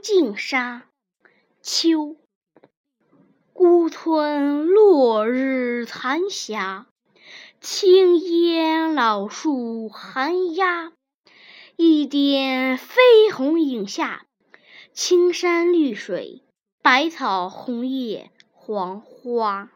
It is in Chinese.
净沙，秋。孤村落日残霞，青烟老树寒鸦。一点飞红影下，青山绿水，百草红叶黄花。